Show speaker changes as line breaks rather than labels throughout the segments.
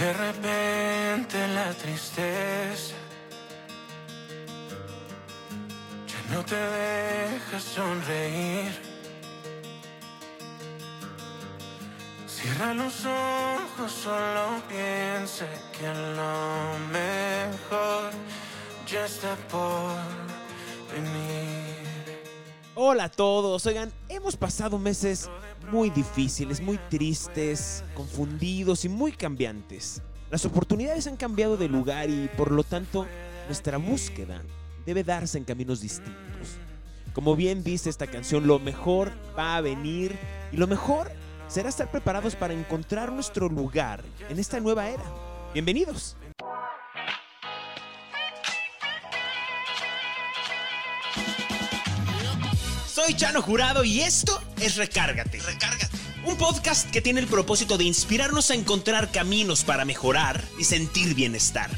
De repente la tristeza ya no te deja sonreír. Cierra los ojos, solo piensa que lo mejor ya está por venir.
Hola a todos, oigan, hemos pasado meses muy difíciles, muy tristes, confundidos y muy cambiantes. Las oportunidades han cambiado de lugar y por lo tanto nuestra búsqueda debe darse en caminos distintos. Como bien dice esta canción, lo mejor va a venir y lo mejor será estar preparados para encontrar nuestro lugar en esta nueva era. Bienvenidos. Soy Chano Jurado y esto es Recárgate. Recárgate. Un podcast que tiene el propósito de inspirarnos a encontrar caminos para mejorar y sentir bienestar.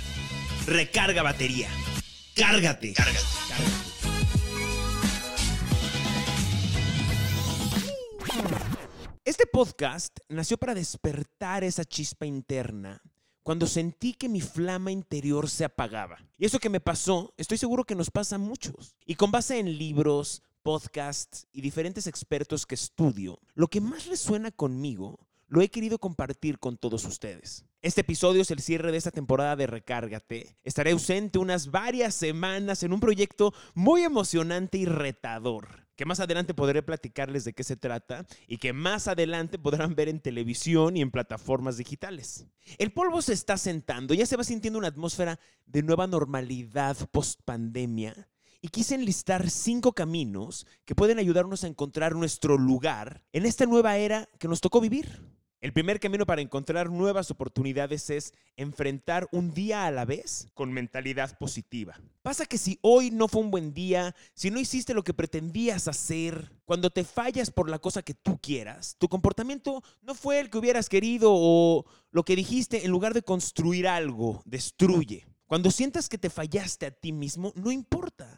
Recarga batería. Cárgate. Cárgate. Este podcast nació para despertar esa chispa interna cuando sentí que mi flama interior se apagaba. Y eso que me pasó, estoy seguro que nos pasa a muchos. Y con base en libros, podcasts y diferentes expertos que estudio, lo que más resuena conmigo lo he querido compartir con todos ustedes. Este episodio es el cierre de esta temporada de Recárgate. Estaré ausente unas varias semanas en un proyecto muy emocionante y retador, que más adelante podré platicarles de qué se trata y que más adelante podrán ver en televisión y en plataformas digitales. El polvo se está sentando, ya se va sintiendo una atmósfera de nueva normalidad post pandemia y quise enlistar cinco caminos que pueden ayudarnos a encontrar nuestro lugar en esta nueva era que nos tocó vivir. El primer camino para encontrar nuevas oportunidades es enfrentar un día a la vez con mentalidad positiva. Pasa que si hoy no fue un buen día, si no hiciste lo que pretendías hacer, cuando te fallas por la cosa que tú quieras, tu comportamiento no fue el que hubieras querido o lo que dijiste, en lugar de construir algo, destruye. Cuando sientas que te fallaste a ti mismo, no importa.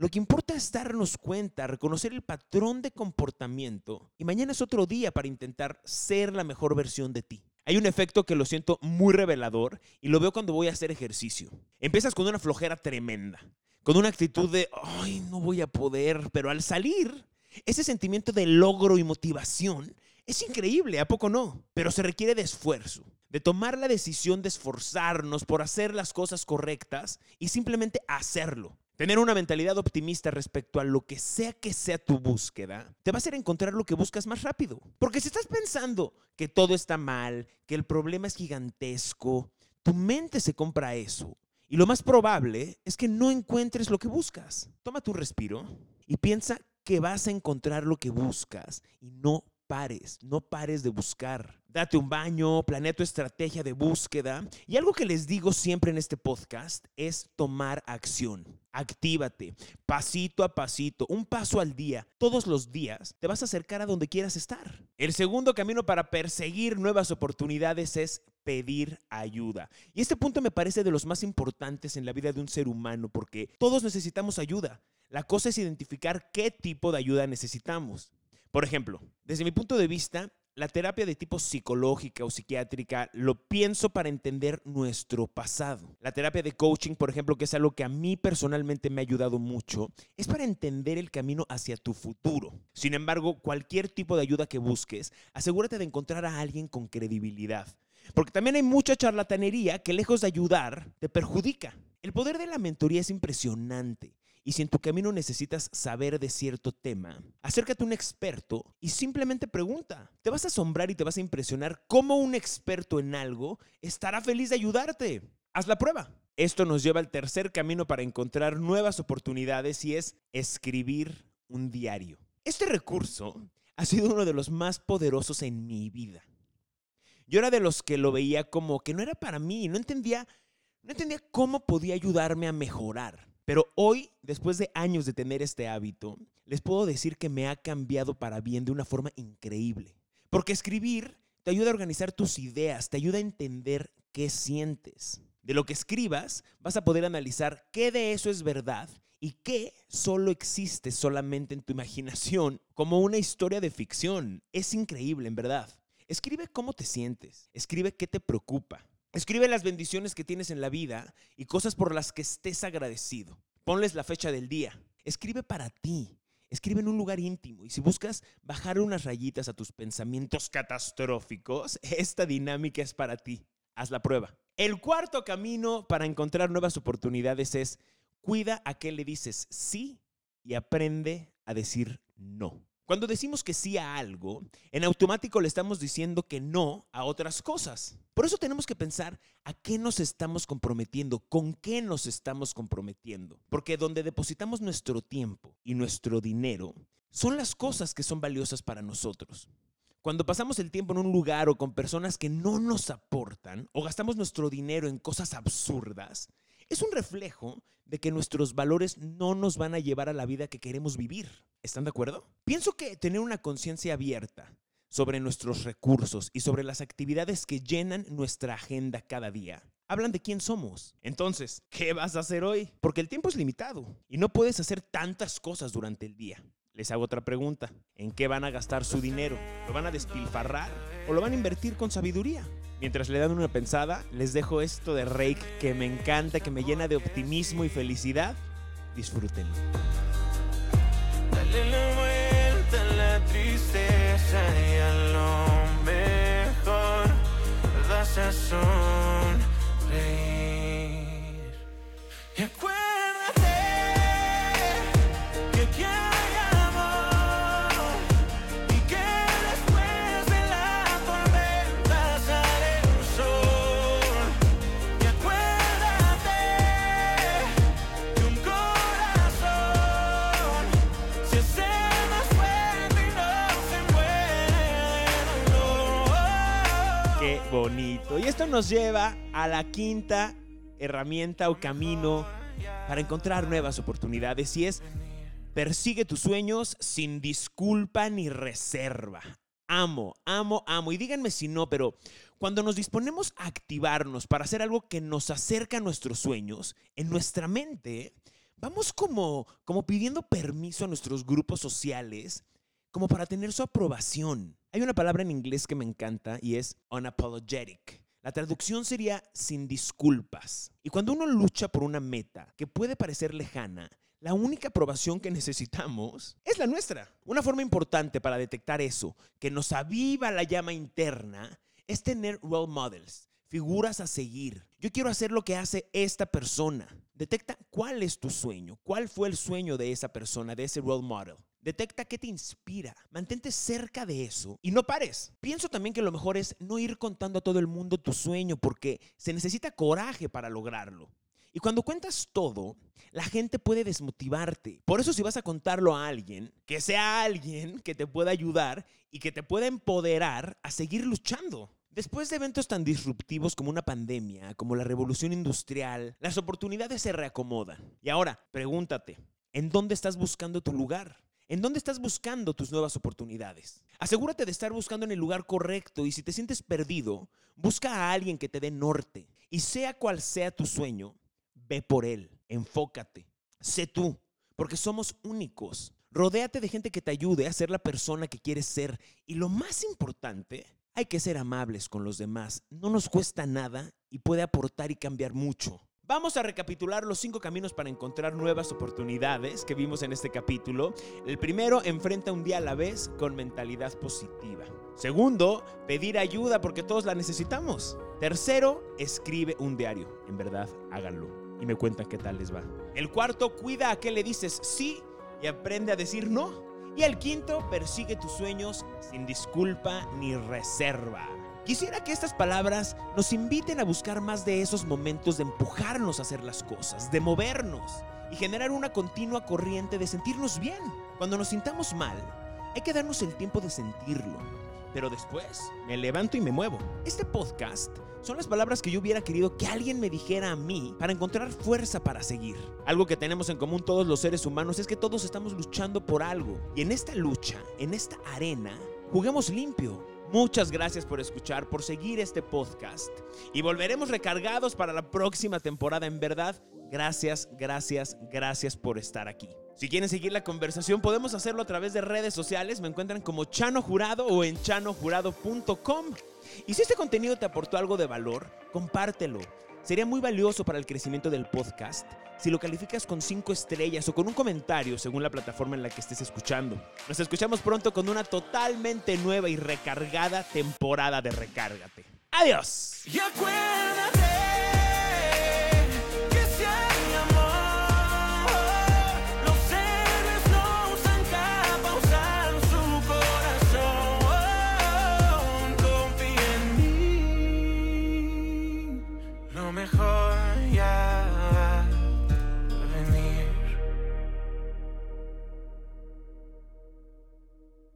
Lo que importa es darnos cuenta, reconocer el patrón de comportamiento y mañana es otro día para intentar ser la mejor versión de ti. Hay un efecto que lo siento muy revelador y lo veo cuando voy a hacer ejercicio. Empiezas con una flojera tremenda, con una actitud de, ay, no voy a poder, pero al salir, ese sentimiento de logro y motivación es increíble, ¿a poco no? Pero se requiere de esfuerzo, de tomar la decisión de esforzarnos por hacer las cosas correctas y simplemente hacerlo. Tener una mentalidad optimista respecto a lo que sea que sea tu búsqueda, te va a hacer encontrar lo que buscas más rápido. Porque si estás pensando que todo está mal, que el problema es gigantesco, tu mente se compra eso. Y lo más probable es que no encuentres lo que buscas. Toma tu respiro y piensa que vas a encontrar lo que buscas y no pares, no pares de buscar. Date un baño, planea tu estrategia de búsqueda. Y algo que les digo siempre en este podcast es tomar acción. Actívate, pasito a pasito, un paso al día, todos los días, te vas a acercar a donde quieras estar. El segundo camino para perseguir nuevas oportunidades es pedir ayuda. Y este punto me parece de los más importantes en la vida de un ser humano porque todos necesitamos ayuda. La cosa es identificar qué tipo de ayuda necesitamos. Por ejemplo, desde mi punto de vista, la terapia de tipo psicológica o psiquiátrica lo pienso para entender nuestro pasado. La terapia de coaching, por ejemplo, que es algo que a mí personalmente me ha ayudado mucho, es para entender el camino hacia tu futuro. Sin embargo, cualquier tipo de ayuda que busques, asegúrate de encontrar a alguien con credibilidad. Porque también hay mucha charlatanería que lejos de ayudar, te perjudica. El poder de la mentoría es impresionante. Y si en tu camino necesitas saber de cierto tema, acércate a un experto y simplemente pregunta. Te vas a asombrar y te vas a impresionar cómo un experto en algo estará feliz de ayudarte. Haz la prueba. Esto nos lleva al tercer camino para encontrar nuevas oportunidades y es escribir un diario. Este recurso ha sido uno de los más poderosos en mi vida. Yo era de los que lo veía como que no era para mí, no entendía, no entendía cómo podía ayudarme a mejorar. Pero hoy, después de años de tener este hábito, les puedo decir que me ha cambiado para bien de una forma increíble. Porque escribir te ayuda a organizar tus ideas, te ayuda a entender qué sientes. De lo que escribas, vas a poder analizar qué de eso es verdad y qué solo existe solamente en tu imaginación como una historia de ficción. Es increíble, en verdad. Escribe cómo te sientes, escribe qué te preocupa, Escribe las bendiciones que tienes en la vida y cosas por las que estés agradecido. Ponles la fecha del día. Escribe para ti. Escribe en un lugar íntimo y si buscas bajar unas rayitas a tus pensamientos catastróficos, esta dinámica es para ti. Haz la prueba. El cuarto camino para encontrar nuevas oportunidades es cuida a qué le dices sí y aprende a decir no. Cuando decimos que sí a algo, en automático le estamos diciendo que no a otras cosas. Por eso tenemos que pensar a qué nos estamos comprometiendo, con qué nos estamos comprometiendo. Porque donde depositamos nuestro tiempo y nuestro dinero son las cosas que son valiosas para nosotros. Cuando pasamos el tiempo en un lugar o con personas que no nos aportan o gastamos nuestro dinero en cosas absurdas, es un reflejo de que nuestros valores no nos van a llevar a la vida que queremos vivir. ¿Están de acuerdo? Pienso que tener una conciencia abierta sobre nuestros recursos y sobre las actividades que llenan nuestra agenda cada día hablan de quién somos. Entonces, ¿qué vas a hacer hoy? Porque el tiempo es limitado y no puedes hacer tantas cosas durante el día. Les hago otra pregunta. ¿En qué van a gastar su dinero? ¿Lo van a despilfarrar o lo van a invertir con sabiduría? Mientras le dan una pensada, les dejo esto de Rake que me encanta, que me llena de optimismo y felicidad. Disfrútenlo.
Dale la vuelta a la tristeza y a lo mejor.
Bonito. Y esto nos lleva a la quinta herramienta o camino para encontrar nuevas oportunidades y es persigue tus sueños sin disculpa ni reserva. Amo, amo, amo. Y díganme si no, pero cuando nos disponemos a activarnos para hacer algo que nos acerca a nuestros sueños, en nuestra mente vamos como, como pidiendo permiso a nuestros grupos sociales como para tener su aprobación. Hay una palabra en inglés que me encanta y es unapologetic. La traducción sería sin disculpas. Y cuando uno lucha por una meta que puede parecer lejana, la única aprobación que necesitamos es la nuestra. Una forma importante para detectar eso, que nos aviva la llama interna, es tener role models, figuras a seguir. Yo quiero hacer lo que hace esta persona. Detecta cuál es tu sueño, cuál fue el sueño de esa persona, de ese role model. Detecta qué te inspira. Mantente cerca de eso y no pares. Pienso también que lo mejor es no ir contando a todo el mundo tu sueño porque se necesita coraje para lograrlo. Y cuando cuentas todo, la gente puede desmotivarte. Por eso si vas a contarlo a alguien, que sea alguien que te pueda ayudar y que te pueda empoderar a seguir luchando. Después de eventos tan disruptivos como una pandemia, como la revolución industrial, las oportunidades se reacomodan. Y ahora, pregúntate, ¿en dónde estás buscando tu lugar? ¿En dónde estás buscando tus nuevas oportunidades? Asegúrate de estar buscando en el lugar correcto y si te sientes perdido, busca a alguien que te dé norte. Y sea cual sea tu sueño, ve por él, enfócate, sé tú, porque somos únicos. Rodéate de gente que te ayude a ser la persona que quieres ser. Y lo más importante, hay que ser amables con los demás. No nos cuesta nada y puede aportar y cambiar mucho. Vamos a recapitular los cinco caminos para encontrar nuevas oportunidades que vimos en este capítulo. El primero, enfrenta un día a la vez con mentalidad positiva. Segundo, pedir ayuda porque todos la necesitamos. Tercero, escribe un diario. En verdad, háganlo. Y me cuentan qué tal les va. El cuarto, cuida a qué le dices sí y aprende a decir no. Y el quinto, persigue tus sueños sin disculpa ni reserva. Quisiera que estas palabras nos inviten a buscar más de esos momentos de empujarnos a hacer las cosas, de movernos y generar una continua corriente de sentirnos bien. Cuando nos sintamos mal, hay que darnos el tiempo de sentirlo. Pero después me levanto y me muevo. Este podcast son las palabras que yo hubiera querido que alguien me dijera a mí para encontrar fuerza para seguir. Algo que tenemos en común todos los seres humanos es que todos estamos luchando por algo. Y en esta lucha, en esta arena, juguemos limpio, Muchas gracias por escuchar, por seguir este podcast. Y volveremos recargados para la próxima temporada. En verdad, gracias, gracias, gracias por estar aquí. Si quieren seguir la conversación, podemos hacerlo a través de redes sociales. Me encuentran como Chano Jurado o en chanojurado.com. Y si este contenido te aportó algo de valor, compártelo. Sería muy valioso para el crecimiento del podcast si lo calificas con 5 estrellas o con un comentario según la plataforma en la que estés escuchando. Nos escuchamos pronto con una totalmente nueva y recargada temporada de Recárgate. ¡Adiós!